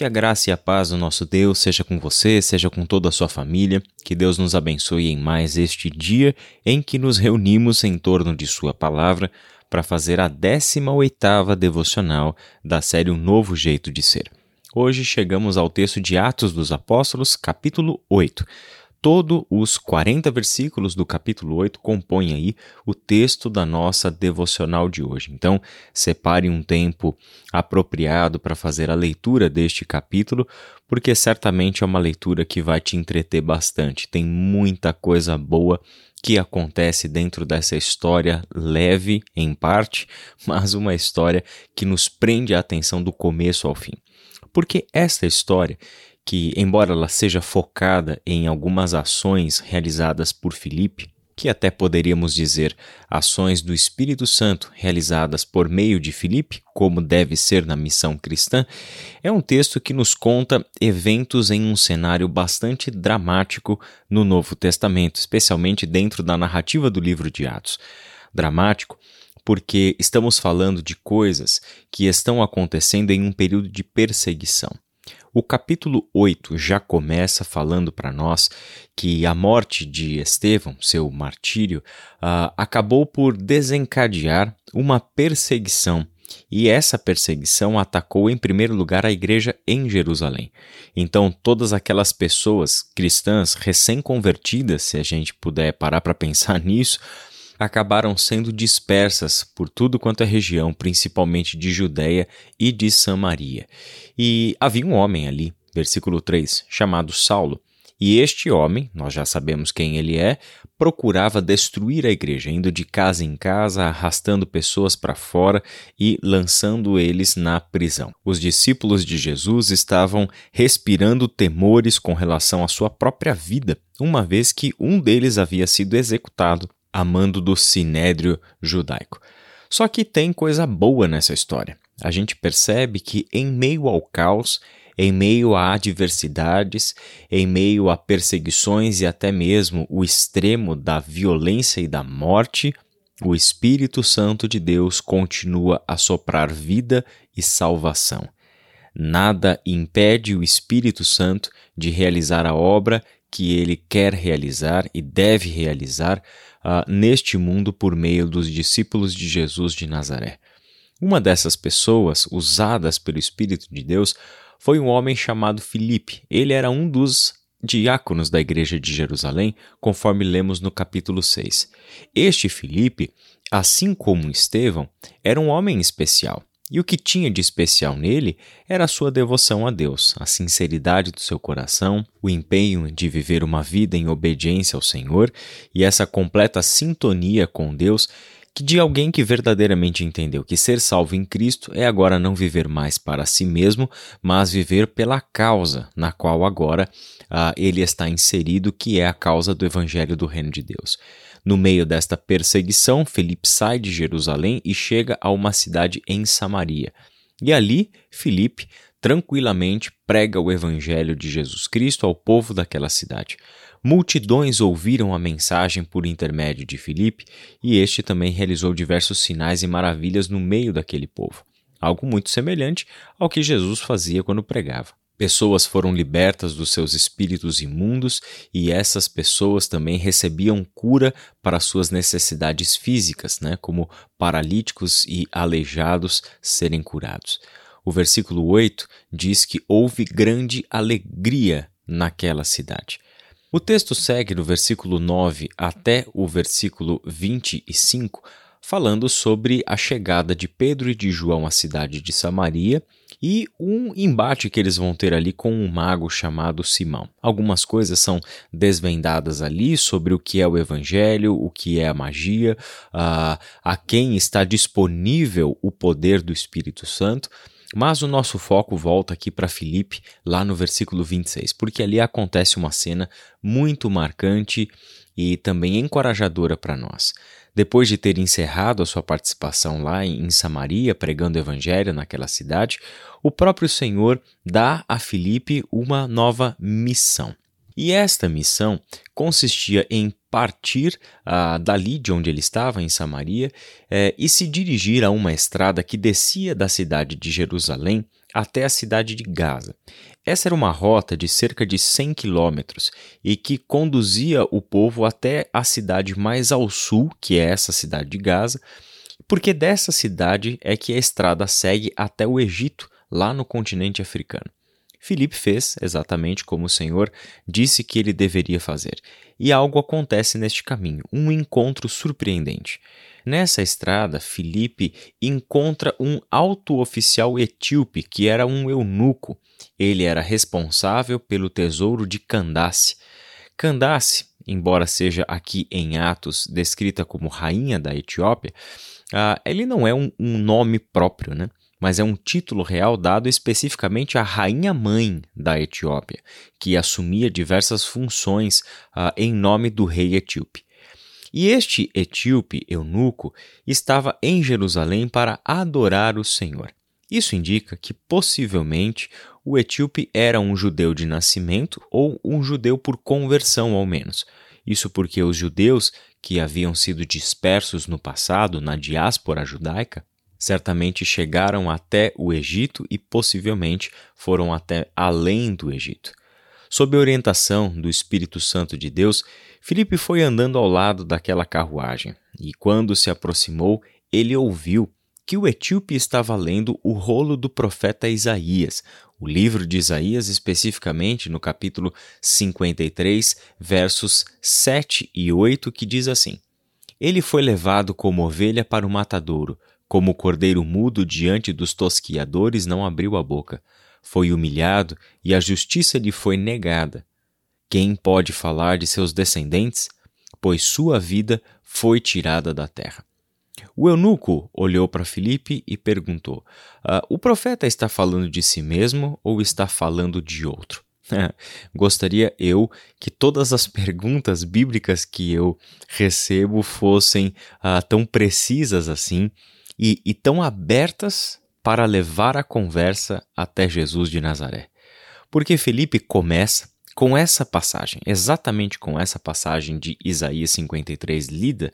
Que a graça e a paz do nosso Deus seja com você, seja com toda a sua família. Que Deus nos abençoe em mais este dia em que nos reunimos em torno de Sua palavra para fazer a 18ª devocional da série Um Novo Jeito de Ser. Hoje chegamos ao texto de Atos dos Apóstolos, capítulo 8. Todos os 40 versículos do capítulo 8 compõem aí o texto da nossa devocional de hoje. Então, separe um tempo apropriado para fazer a leitura deste capítulo, porque certamente é uma leitura que vai te entreter bastante. Tem muita coisa boa que acontece dentro dessa história leve em parte, mas uma história que nos prende a atenção do começo ao fim. Porque esta história que, embora ela seja focada em algumas ações realizadas por Filipe, que até poderíamos dizer ações do Espírito Santo realizadas por meio de Filipe, como deve ser na missão cristã, é um texto que nos conta eventos em um cenário bastante dramático no Novo Testamento, especialmente dentro da narrativa do livro de Atos. Dramático porque estamos falando de coisas que estão acontecendo em um período de perseguição. O capítulo 8 já começa falando para nós que a morte de Estevão, seu martírio, uh, acabou por desencadear uma perseguição. E essa perseguição atacou em primeiro lugar a igreja em Jerusalém. Então, todas aquelas pessoas cristãs recém-convertidas, se a gente puder parar para pensar nisso, acabaram sendo dispersas por tudo quanto é região, principalmente de Judéia e de Samaria. E havia um homem ali, versículo 3, chamado Saulo. E este homem, nós já sabemos quem ele é, procurava destruir a igreja, indo de casa em casa, arrastando pessoas para fora e lançando eles na prisão. Os discípulos de Jesus estavam respirando temores com relação à sua própria vida, uma vez que um deles havia sido executado a mando do sinédrio judaico. Só que tem coisa boa nessa história. A gente percebe que, em meio ao caos, em meio a adversidades, em meio a perseguições e até mesmo o extremo da violência e da morte, o Espírito Santo de Deus continua a soprar vida e salvação. Nada impede o Espírito Santo de realizar a obra que ele quer realizar e deve realizar uh, neste mundo por meio dos discípulos de Jesus de Nazaré. Uma dessas pessoas, usadas pelo Espírito de Deus, foi um homem chamado Filipe. Ele era um dos diáconos da igreja de Jerusalém, conforme lemos no capítulo 6. Este Filipe, assim como Estevão, era um homem especial. E o que tinha de especial nele era a sua devoção a Deus, a sinceridade do seu coração, o empenho de viver uma vida em obediência ao Senhor e essa completa sintonia com Deus que de alguém que verdadeiramente entendeu que ser salvo em Cristo é agora não viver mais para si mesmo, mas viver pela causa na qual agora uh, ele está inserido, que é a causa do Evangelho do Reino de Deus. No meio desta perseguição, Felipe sai de Jerusalém e chega a uma cidade em Samaria. E ali, Filipe tranquilamente prega o evangelho de Jesus Cristo ao povo daquela cidade. Multidões ouviram a mensagem por intermédio de Filipe, e este também realizou diversos sinais e maravilhas no meio daquele povo, algo muito semelhante ao que Jesus fazia quando pregava. Pessoas foram libertas dos seus espíritos imundos e essas pessoas também recebiam cura para suas necessidades físicas, né, como paralíticos e aleijados serem curados. O versículo 8 diz que houve grande alegria naquela cidade. O texto segue do versículo 9 até o versículo 25 falando sobre a chegada de Pedro e de João à cidade de Samaria e um embate que eles vão ter ali com um mago chamado Simão. Algumas coisas são desvendadas ali sobre o que é o evangelho, o que é a magia, a, a quem está disponível o poder do Espírito Santo. Mas o nosso foco volta aqui para Filipe, lá no versículo 26, porque ali acontece uma cena muito marcante e também encorajadora para nós. Depois de ter encerrado a sua participação lá em Samaria, pregando o evangelho naquela cidade, o próprio Senhor dá a Filipe uma nova missão. E esta missão consistia em partir uh, dali de onde ele estava, em Samaria, eh, e se dirigir a uma estrada que descia da cidade de Jerusalém até a cidade de Gaza. Essa era uma rota de cerca de 100 quilômetros e que conduzia o povo até a cidade mais ao sul, que é essa cidade de Gaza, porque dessa cidade é que a estrada segue até o Egito, lá no continente africano. Filipe fez exatamente como o Senhor disse que ele deveria fazer. E algo acontece neste caminho, um encontro surpreendente. Nessa estrada, Filipe encontra um alto oficial etíope que era um eunuco. Ele era responsável pelo tesouro de Candace. Candace, embora seja aqui em Atos descrita como rainha da Etiópia, uh, ele não é um, um nome próprio, né? mas é um título real dado especificamente à rainha-mãe da Etiópia, que assumia diversas funções uh, em nome do rei etíope. E este etíope eunuco estava em Jerusalém para adorar o Senhor. Isso indica que possivelmente o etíope era um judeu de nascimento ou um judeu por conversão, ao menos. Isso porque os judeus que haviam sido dispersos no passado na diáspora judaica certamente chegaram até o Egito e possivelmente foram até além do Egito. Sob a orientação do Espírito Santo de Deus, Filipe foi andando ao lado daquela carruagem, e quando se aproximou, ele ouviu que o etíope estava lendo o rolo do profeta Isaías, o livro de Isaías, especificamente no capítulo 53, versos 7 e 8, que diz assim: Ele foi levado como ovelha para o matadouro, como o cordeiro mudo diante dos tosquiadores não abriu a boca. Foi humilhado e a justiça lhe foi negada. Quem pode falar de seus descendentes? Pois sua vida foi tirada da terra. O eunuco olhou para Filipe e perguntou: ah, O profeta está falando de si mesmo ou está falando de outro? Gostaria eu que todas as perguntas bíblicas que eu recebo fossem ah, tão precisas assim e, e tão abertas para levar a conversa até Jesus de Nazaré. Porque Felipe começa com essa passagem, exatamente com essa passagem de Isaías 53 lida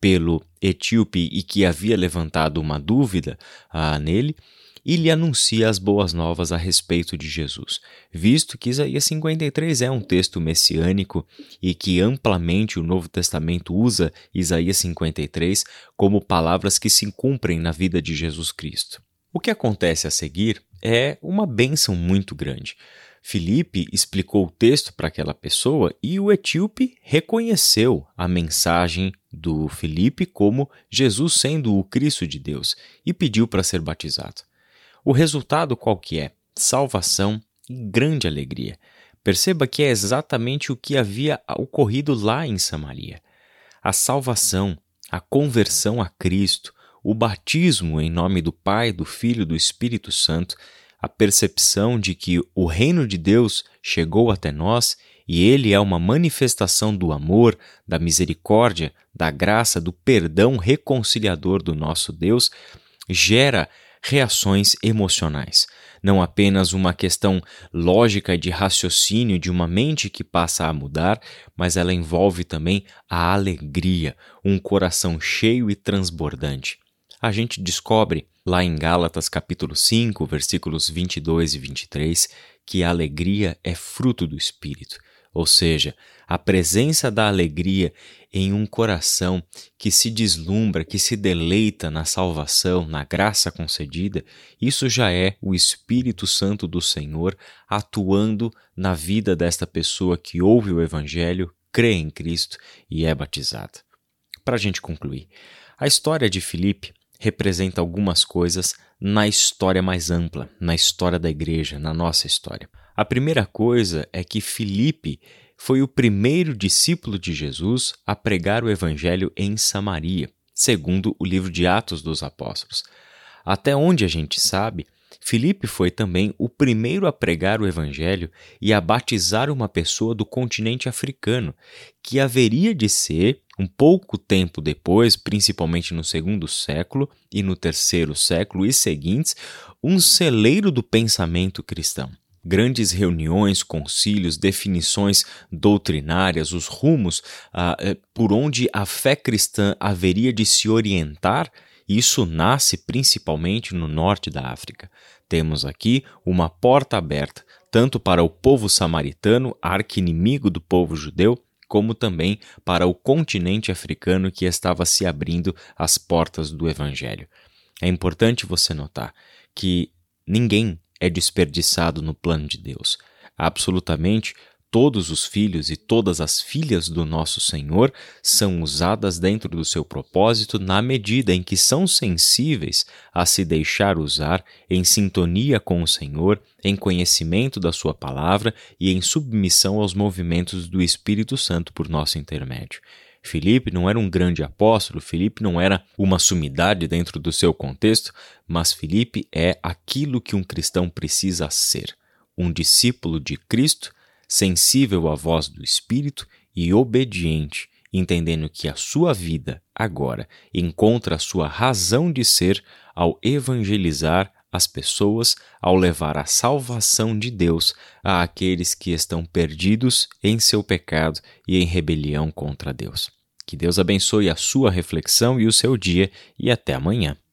pelo etíope e que havia levantado uma dúvida ah, nele, e lhe anuncia as boas novas a respeito de Jesus, visto que Isaías 53 é um texto messiânico e que amplamente o Novo Testamento usa Isaías 53 como palavras que se cumprem na vida de Jesus Cristo. O que acontece a seguir é uma bênção muito grande. Filipe explicou o texto para aquela pessoa e o etíope reconheceu a mensagem do Filipe como Jesus sendo o Cristo de Deus e pediu para ser batizado. O resultado qual que é? Salvação e grande alegria. Perceba que é exatamente o que havia ocorrido lá em Samaria. A salvação, a conversão a Cristo, o batismo em nome do Pai, do Filho e do Espírito Santo, a percepção de que o reino de Deus chegou até nós e ele é uma manifestação do amor, da misericórdia, da graça, do perdão reconciliador do nosso Deus, gera reações emocionais. Não apenas uma questão lógica de raciocínio de uma mente que passa a mudar, mas ela envolve também a alegria, um coração cheio e transbordante. A gente descobre lá em Gálatas capítulo 5, versículos 22 e 23, que a alegria é fruto do espírito. Ou seja, a presença da alegria em um coração que se deslumbra, que se deleita na salvação, na graça concedida, isso já é o Espírito Santo do Senhor atuando na vida desta pessoa que ouve o Evangelho, crê em Cristo e é batizada. Para a gente concluir, a história de Filipe representa algumas coisas na história mais ampla, na história da igreja, na nossa história. A primeira coisa é que Filipe foi o primeiro discípulo de Jesus a pregar o evangelho em Samaria, segundo o livro de Atos dos Apóstolos. Até onde a gente sabe, Filipe foi também o primeiro a pregar o evangelho e a batizar uma pessoa do continente africano, que haveria de ser, um pouco tempo depois, principalmente no segundo século e no terceiro século e seguintes, um celeiro do pensamento cristão grandes reuniões, concílios, definições doutrinárias, os rumos ah, eh, por onde a fé cristã haveria de se orientar, isso nasce principalmente no norte da África. Temos aqui uma porta aberta, tanto para o povo samaritano, arqui-inimigo do povo judeu, como também para o continente africano que estava se abrindo às portas do Evangelho. É importante você notar que ninguém é desperdiçado no plano de Deus. Absolutamente todos os filhos e todas as filhas do nosso Senhor são usadas dentro do seu propósito na medida em que são sensíveis a se deixar usar em sintonia com o Senhor, em conhecimento da Sua palavra e em submissão aos movimentos do Espírito Santo por nosso intermédio. Filipe não era um grande apóstolo, Filipe não era uma sumidade dentro do seu contexto, mas Filipe é aquilo que um cristão precisa ser: um discípulo de Cristo sensível à voz do Espírito e obediente, entendendo que a sua vida agora encontra a sua razão de ser ao evangelizar as pessoas, ao levar a salvação de Deus a aqueles que estão perdidos em seu pecado e em rebelião contra Deus. Que Deus abençoe a sua reflexão e o seu dia e até amanhã.